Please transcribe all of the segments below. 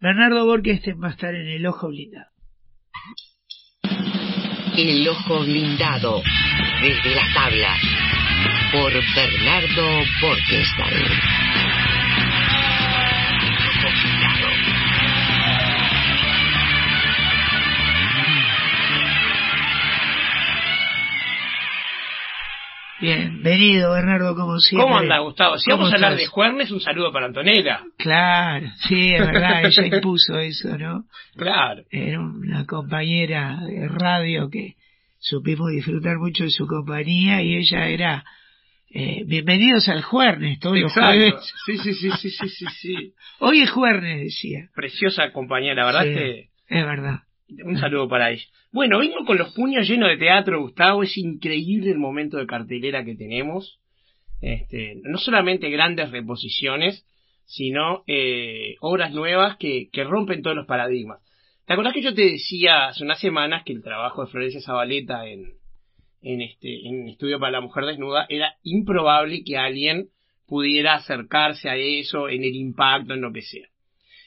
Bernardo Borges va a estar en el ojo blindado. El ojo blindado desde la tabla por Bernardo Borges. Bienvenido, Bernardo, como siempre. ¿Cómo anda, Gustavo? Si vamos a hablar de Juernes, un saludo para Antonella. Claro, sí, es verdad, ella impuso eso, ¿no? Claro. Era una compañera de radio que supimos disfrutar mucho de su compañía y ella era eh, bienvenidos al Juernes, todos los jueves. Sí, sí, sí, sí, sí, sí, sí. Hoy es Juernes, decía. Preciosa compañera, ¿verdad? Sí, Es verdad. Un saludo para ella. Bueno, vengo con los puños llenos de teatro, Gustavo. Es increíble el momento de cartelera que tenemos. Este, no solamente grandes reposiciones, sino eh, obras nuevas que, rompen todos los paradigmas. ¿Te acordás que yo te decía hace unas semanas que el trabajo de Florencia Zabaleta en, en, este, en Estudio para la Mujer Desnuda era improbable que alguien pudiera acercarse a eso en el impacto, en lo que sea?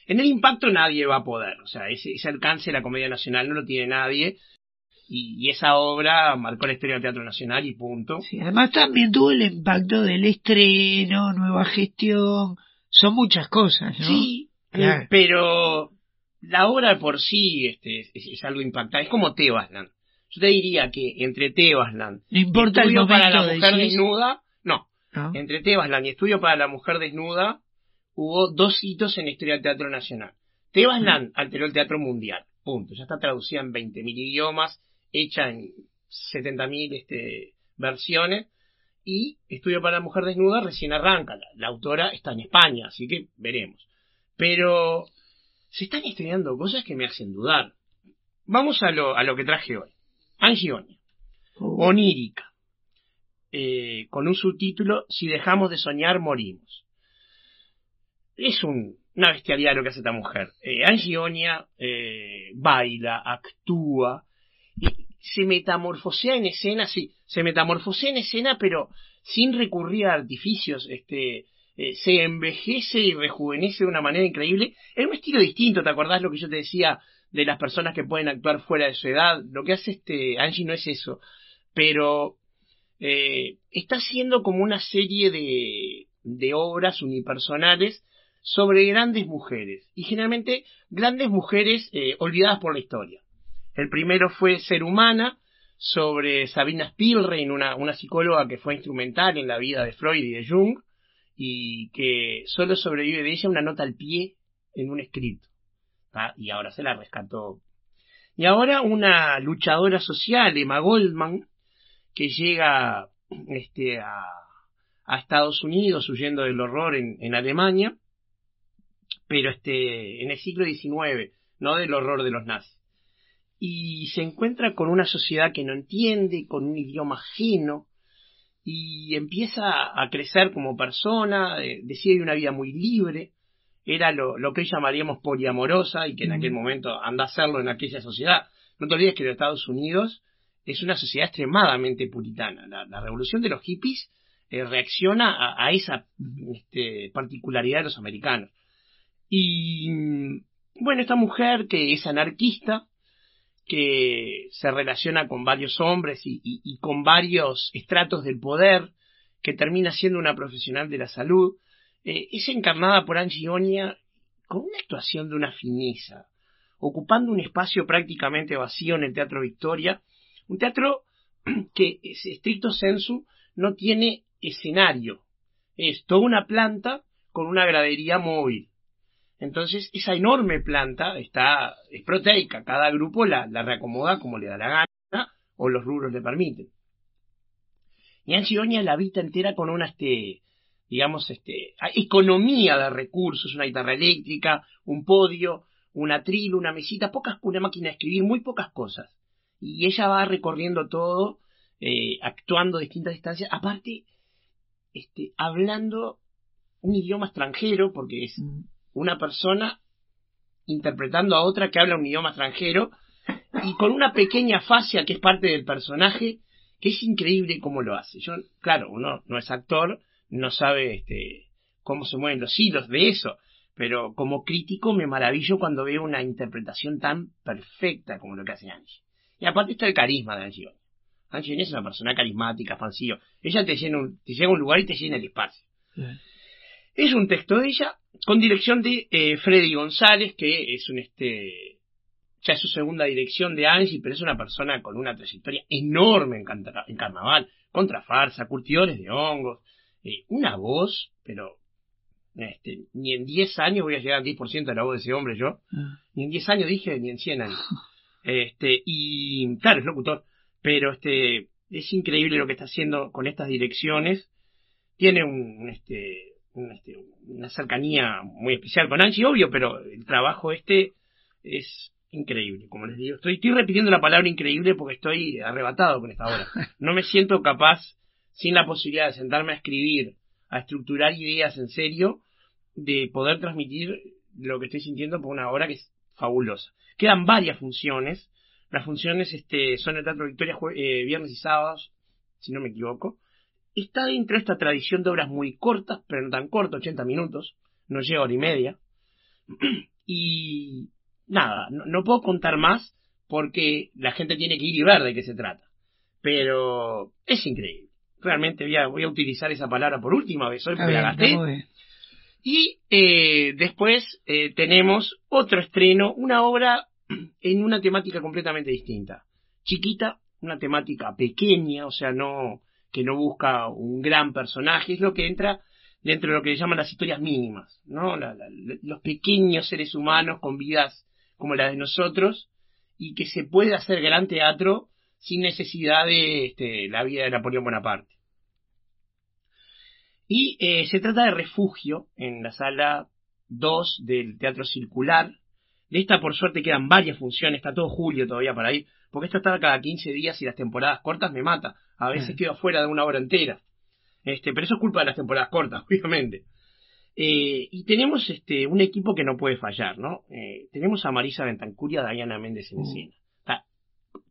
En el impacto nadie va a poder, o sea, ese, alcance de la Comedia Nacional no lo tiene nadie. Y, esa obra marcó la historia del Teatro Nacional y punto. Sí, además también tuvo el impacto del estreno, nueva gestión, son muchas cosas, ¿no? Sí, pero la obra por sí este, es, algo impactante, es como Tebasland. Yo te diría que entre Tebasland no importa Estudio el para la Mujer Desnuda, no, entre Tebasland y Estudio para la Mujer Desnuda, hubo dos hitos en la historia del teatro nacional. Tebas Land alteró el teatro mundial, punto. Ya está traducida en 20.000 idiomas, hecha en 70.000 este, versiones. Y Estudio para la Mujer Desnuda recién arranca. La, autora está en España, así que veremos. Pero se están estudiando cosas que me hacen dudar. Vamos a lo, a lo que traje hoy. Angionia. Oh. Onírica. Eh, con un subtítulo, Si dejamos de soñar, morimos es un, una bestialidad lo que hace esta mujer. Eh, Angionia eh, baila, actúa, y se metamorfosea en escena, sí, se metamorfosea en escena, pero sin recurrir a artificios, este, eh, se envejece y rejuvenece de una manera increíble. Es un estilo distinto, ¿te acordás lo que yo te decía de las personas que pueden actuar fuera de su edad? Lo que hace este Angie no es eso, pero eh, está haciendo como una serie de, de obras unipersonales sobre grandes mujeres, y generalmente grandes mujeres eh, olvidadas por la historia. El primero fue Ser Humana, sobre Sabina Spielrein, una, una psicóloga que fue instrumental en la vida de Freud y de Jung, y que solo sobrevive de ella una nota al pie en un escrito. Y ahora se la rescató. Y ahora una luchadora social, Emma Goldman, que llega este, a, Estados Unidos huyendo del horror en Alemania, pero este, en el siglo XIX, no del horror de los nazis. Y se encuentra con una sociedad que no entiende, con un idioma ajeno, y empieza a crecer como persona, decide una vida muy libre, era lo, que hoy llamaríamos poliamorosa y que en aquel momento anda a hacerlo en aquella sociedad. No te olvides que los Estados Unidos es una sociedad extremadamente puritana. La, revolución de los hippies eh, reacciona a, esa este, particularidad de los americanos. Y bueno, esta mujer que es anarquista, que se relaciona con varios hombres y, con varios estratos del poder, que termina siendo una profesional de la salud, eh, es encarnada por Angie Onia con una actuación de una fineza, ocupando un espacio prácticamente vacío en el Teatro Victoria, un teatro que, es estricto sensu, no tiene escenario, es toda una planta con una gradería móvil. Entonces, esa enorme planta está, es proteica, cada grupo la, la reacomoda como le da la gana o los rubros le permiten. Y Ansionia la habita entera con una, este, digamos, este, economía de recursos, una guitarra eléctrica, un podio, una trilo, una mesita, pocas, una máquina de escribir, muy pocas cosas. Y ella va recorriendo todo, eh, actuando distintas distancias, aparte, este, hablando un idioma extranjero, porque es mm una persona interpretando a otra que habla un idioma extranjero y con una pequeña fascia que es parte del personaje que es increíble cómo lo hace. Yo, claro, uno no es actor, no sabe este, cómo se mueven los hilos de eso, pero como crítico me maravillo cuando veo una interpretación tan perfecta como lo que hace Angie. Y aparte está el carisma de Angie Angie es una persona carismática, fancillo. Ella te, llena un, te llega a un lugar y te llena el espacio. Es un texto de ella con dirección de eh, Freddy González, que es un este ya es su segunda dirección de Angie, pero es una persona con una trayectoria enorme en, en carnaval, contra farsa, curtidores de hongos, eh, una voz, pero este, ni en 10 años voy a llegar al 10% de la voz de ese hombre yo, ah. ni en 10 años dije, ni en 100 años. Este, y claro, es locutor, pero este, es increíble lo que está haciendo con estas direcciones. Tiene un, este, este, una cercanía muy especial con Angie, obvio, pero el trabajo este es increíble, como les digo. Estoy, estoy repitiendo la palabra increíble porque estoy arrebatado con esta obra. No me siento capaz, sin la posibilidad de sentarme a escribir, a estructurar ideas en serio, de poder transmitir lo que estoy sintiendo por una obra que es fabulosa. Quedan varias funciones. Las funciones este, son el Teatro Victoria eh, viernes y sábados, si no me equivoco. Está dentro de esta tradición de obras muy cortas, pero no tan cortas, 80 minutos, no llega hora y media. y nada, no, puedo contar más porque la gente tiene que ir y ver de qué se trata. Pero es increíble. Realmente voy a, voy a utilizar esa palabra por última vez hoy porque la gasté. Y eh, después eh, tenemos otro estreno, una obra en una temática completamente distinta. Chiquita, una temática pequeña, o sea, no que no busca un gran personaje, es lo que entra dentro de lo que llaman las historias mínimas, ¿no? los pequeños seres humanos con vidas como la de nosotros y que se puede hacer gran teatro sin necesidad de este, la vida de Napoleón Bonaparte. Y eh, se trata de Refugio en la sala 2 del Teatro Circular. De esta, por suerte, quedan varias funciones. Está todo julio todavía para ir. Porque esto está cada 15 días y las temporadas cortas me mata. A veces quedo afuera de una hora entera. Este, pero eso es culpa de las temporadas cortas, obviamente. Eh, y tenemos este un equipo que no puede fallar, ¿no? Eh, tenemos a Marisa Bentancur y a Diana Méndez en uh. escena.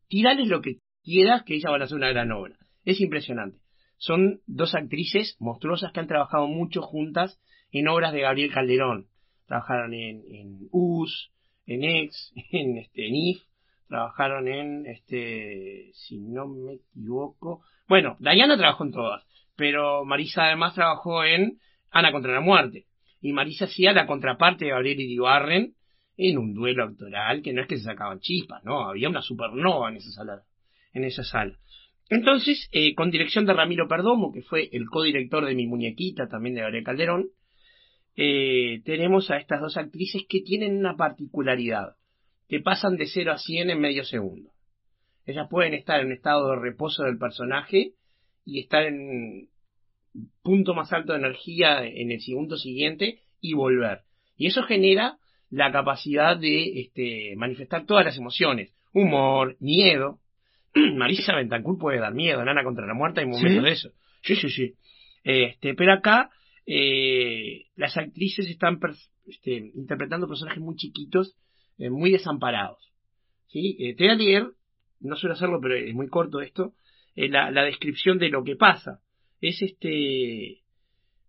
tirales lo que quieras que ellas van a hacer una gran obra. Es impresionante. Son dos actrices monstruosas que han trabajado mucho juntas en obras de Gabriel Calderón. Trabajaron en, en US, en Ex, en, este, en IF, trabajaron en, este, si no me equivoco. Bueno, Diana trabajó en todas, pero Marisa además trabajó en Ana contra la muerte. Y Marisa hacía la contraparte de Gabriel Iribarren en un duelo actoral que no es que se sacaban chispas, no, había una supernova en esa sala. En esa sala. Entonces, eh, con dirección de Ramiro Perdomo, que fue el codirector de Mi Muñequita, también de Gabriel Calderón, eh, tenemos a estas dos actrices que tienen una particularidad, que pasan de 0 a 100 en medio segundo. Ellas pueden estar en estado de reposo del personaje y estar en punto más alto de energía en el segundo siguiente y volver. Y eso genera la capacidad de este, manifestar todas las emociones, humor, miedo, Marisa Bentancur puede dar miedo, Nana contra la muerte, hay momentos de eso. Sí, sí, sí. Este, pero acá eh, las actrices están este, interpretando personajes muy chiquitos, eh, muy desamparados. ¿sí? Eh, te voy a leer, no suelo hacerlo, pero es muy corto esto, la, la, descripción de lo que pasa. Es este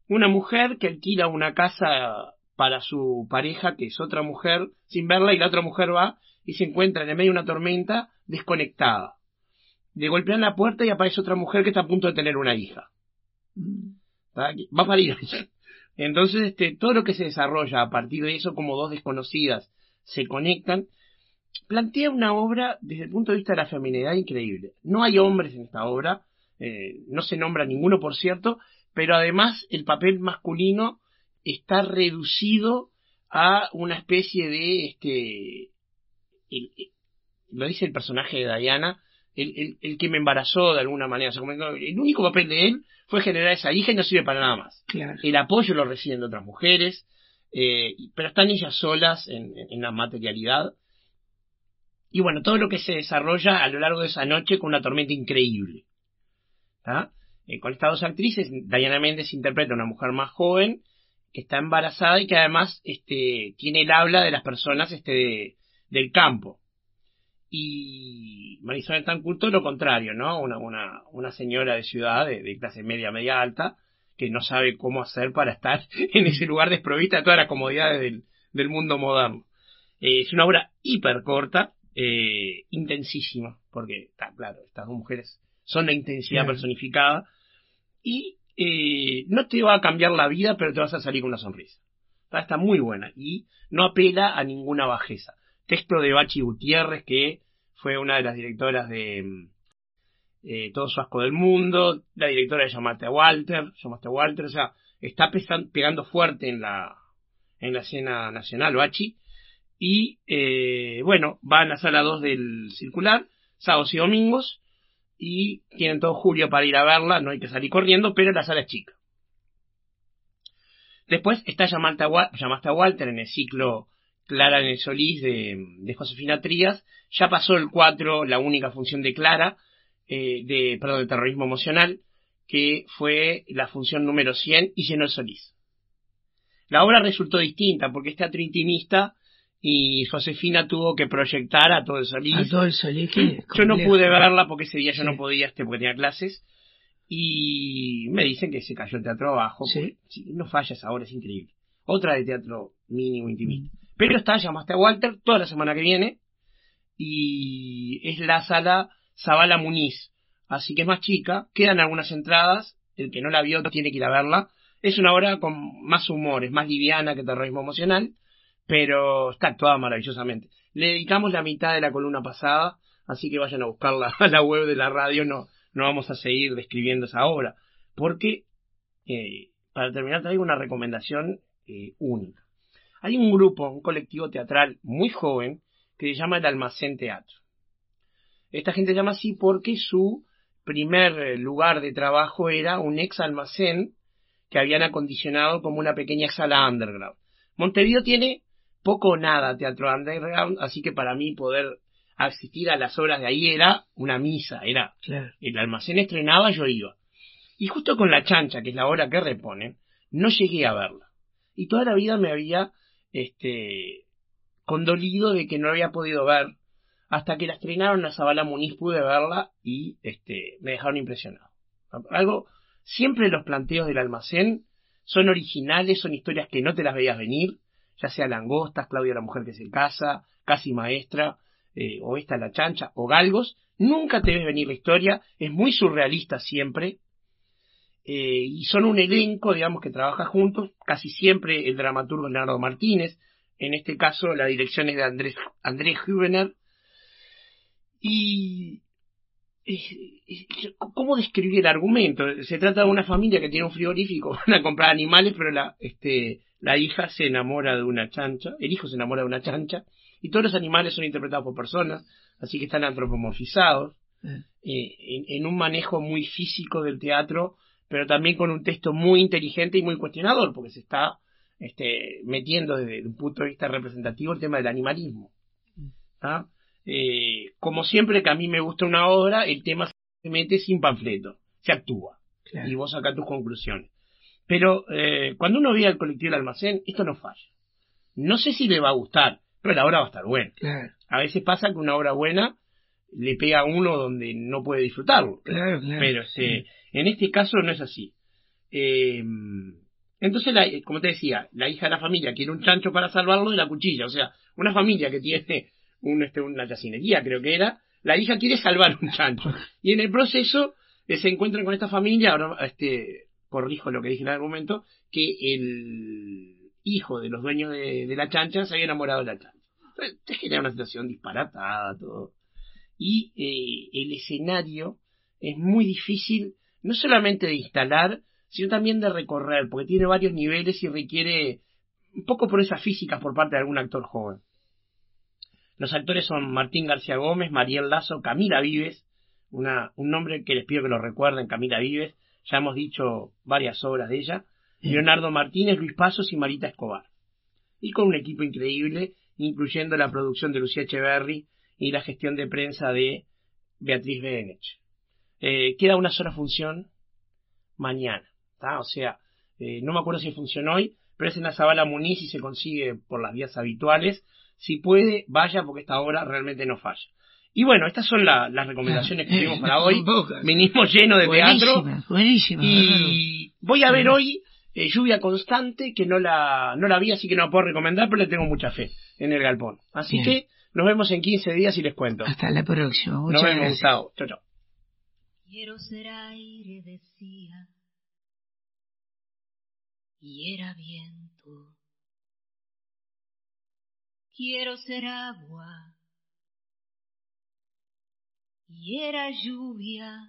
una mujer que alquila una casa para su pareja, que es otra mujer, sin verla, y la otra mujer va y se encuentra en medio de una tormenta desconectada de golpear la puerta y aparece otra mujer que está a punto de tener una hija. Mm. Va a parir. Entonces, este, todo lo que se desarrolla a partir de eso, como dos desconocidas se conectan, plantea una obra desde el punto de vista de la feminidad increíble. No hay hombres en esta obra, eh, no se nombra ninguno, por cierto, pero además el papel masculino está reducido a una especie de, este, lo dice el personaje de Diana, el, el, que me embarazó de alguna manera. el único papel de él fue generar esa hija y no sirve para nada más. El apoyo lo reciben de otras mujeres, eh, pero están ellas solas en, la materialidad. Y bueno, todo lo que se desarrolla a lo largo de esa noche con una tormenta increíble. Eh, con estas dos actrices, Diana Méndez interpreta una mujer más joven que está embarazada y que además este, tiene el habla de las personas este, del campo y Marisol tan todo lo contrario, ¿no? Una, una, una señora de ciudad, de, clase media, media alta, que no sabe cómo hacer para estar en ese lugar desprovista de todas las comodidades del, del mundo moderno. Eh, es una obra hiper corta, eh, intensísima, porque está claro, estas dos mujeres son la intensidad personificada, y eh, no te va a cambiar la vida, pero te vas a salir con una sonrisa. Está, muy buena y no apela a ninguna bajeza. Texto de Bachi Gutiérrez, que fue una de las directoras de eh, Todo su asco del mundo, la directora de Llamate a Walter, Llamate a Walter, o sea, está pegando fuerte en la, en la escena nacional, Bachi, y eh, bueno, van a sala 2 del circular, sábados y domingos, y tienen todo julio para ir a verla, no hay que salir corriendo, pero la sala es chica. Después está Llamaste a, Walter en el ciclo Clara en el Solís de, Josefina Trías. Ya pasó el 4, la única función de Clara, eh, de, perdón, de terrorismo emocional, que fue la función número 100 y llenó el Solís. La obra resultó distinta porque es teatro intimista y Josefina tuvo que proyectar a todo el Solís. A todo el Solís. yo no pude verla porque ese día yo no podía, este, porque tenía clases. Y me dicen que se cayó el teatro abajo. Sí. no fallas ahora, es increíble. Otra de teatro mínimo intimista. Mm. Pero está, llamaste a Walter toda la semana que viene. Y es la sala Zabala Muniz. Así que es más chica. Quedan algunas entradas. El que no la vio tiene que ir a verla. Es una obra con más humor, es más liviana que terrorismo emocional. Pero está actuada maravillosamente. Le dedicamos la mitad de la columna pasada. Así que vayan a buscarla a la web de la radio. No, no vamos a seguir describiendo esa obra, porque, eh, para terminar, traigo una recomendación eh, única. Hay un grupo, un colectivo teatral muy joven, que se llama el Almacén Teatro. Esta gente se llama así porque su primer eh, lugar de trabajo era un ex almacén que habían acondicionado como una pequeña sala underground. Montevideo tiene poco o nada teatro underground, así que para mí poder asistir a las obras de ahí era una misa, era el almacén estrenaba, yo iba. Y justo con La Chancha, que es la obra que reponen, no llegué a verla. Y toda la vida me había este condolido de que no había podido ver hasta que la estrenaron en la Zabala Muniz pude verla y este me dejaron impresionado. Algo siempre los planteos del almacén son originales, son historias que no te las veías venir, ya sea Langostas, Claudia la mujer que se casa, Casi maestra, eh, o esta la chancha, o galgos, nunca te ves venir la historia, es muy surrealista siempre, eh, y son un elenco, digamos, que trabaja juntos, casi siempre el dramaturgo Leonardo Martínez, en este caso la dirección es de Andrés, Andrés Hubener, y ¿Cómo describir el argumento? Se trata de una familia que tiene un frigorífico, van a comprar animales, pero la, este, la hija se enamora de una chancha, el hijo se enamora de una chancha, y todos los animales son interpretados por personas, así que están antropomorfizados, eh, en, un manejo muy físico del teatro, pero también con un texto muy inteligente y muy cuestionador, porque se está este, metiendo desde un punto de vista representativo el tema del animalismo. Eh, como siempre que a mí me gusta una obra, el tema se mete sin panfleto, se actúa, y vos sacás tus conclusiones. Pero eh, cuando uno ve al colectivo del almacén, esto no falla. No sé si le va a gustar, pero la obra va a estar buena. A veces pasa que una obra buena le pega a uno donde no puede disfrutarlo. Pero este, en este caso no es así. Eh, entonces, como te decía, la hija de la familia quiere un chancho para salvarlo de la cuchilla. O sea, una familia que tiene un, este, una yacinería, creo que era, la hija quiere salvar un chancho. Y en el proceso eh, se encuentran con esta familia, ahora este, corrijo lo que dije en algún momento, que el hijo de los dueños de, la chancha se había enamorado de la chancha. Te genera una situación disparatada, todo. Y eh, el escenario es muy difícil, no solamente de instalar, sino también de recorrer, porque tiene varios niveles y requiere un poco por esas físicas por parte de algún actor joven. Los actores son Martín García Gómez, Mariel Lazo, Camila Vives, una, un nombre que les pido que lo recuerden, Camila Vives, ya hemos dicho varias obras de ella, Leonardo Martínez, Luis Pasos y Marita Escobar. Y con un equipo increíble, incluyendo la producción de Lucía Echeverry y la gestión de prensa de Beatriz Benech. Eh, queda una sola función mañana, o sea, eh, no me acuerdo si funcionó hoy, pero es en la Zabala Muniz y se consigue por las vías habituales. Si puede, vaya porque esta obra realmente no falla. Y bueno, estas son las recomendaciones que tuvimos para hoy. Vinimos lleno de teatro. Buenísima, y Voy a ver hoy eh, Lluvia Constante, que no la, no la vi, así que no la puedo recomendar, pero le tengo mucha fe en el galpón. Así que nos vemos en 15 días y les cuento. Hasta la próxima. Muchas nos vemos, Chao, chao. Quiero ser aire, decía, y era viento. Quiero ser agua, y era lluvia.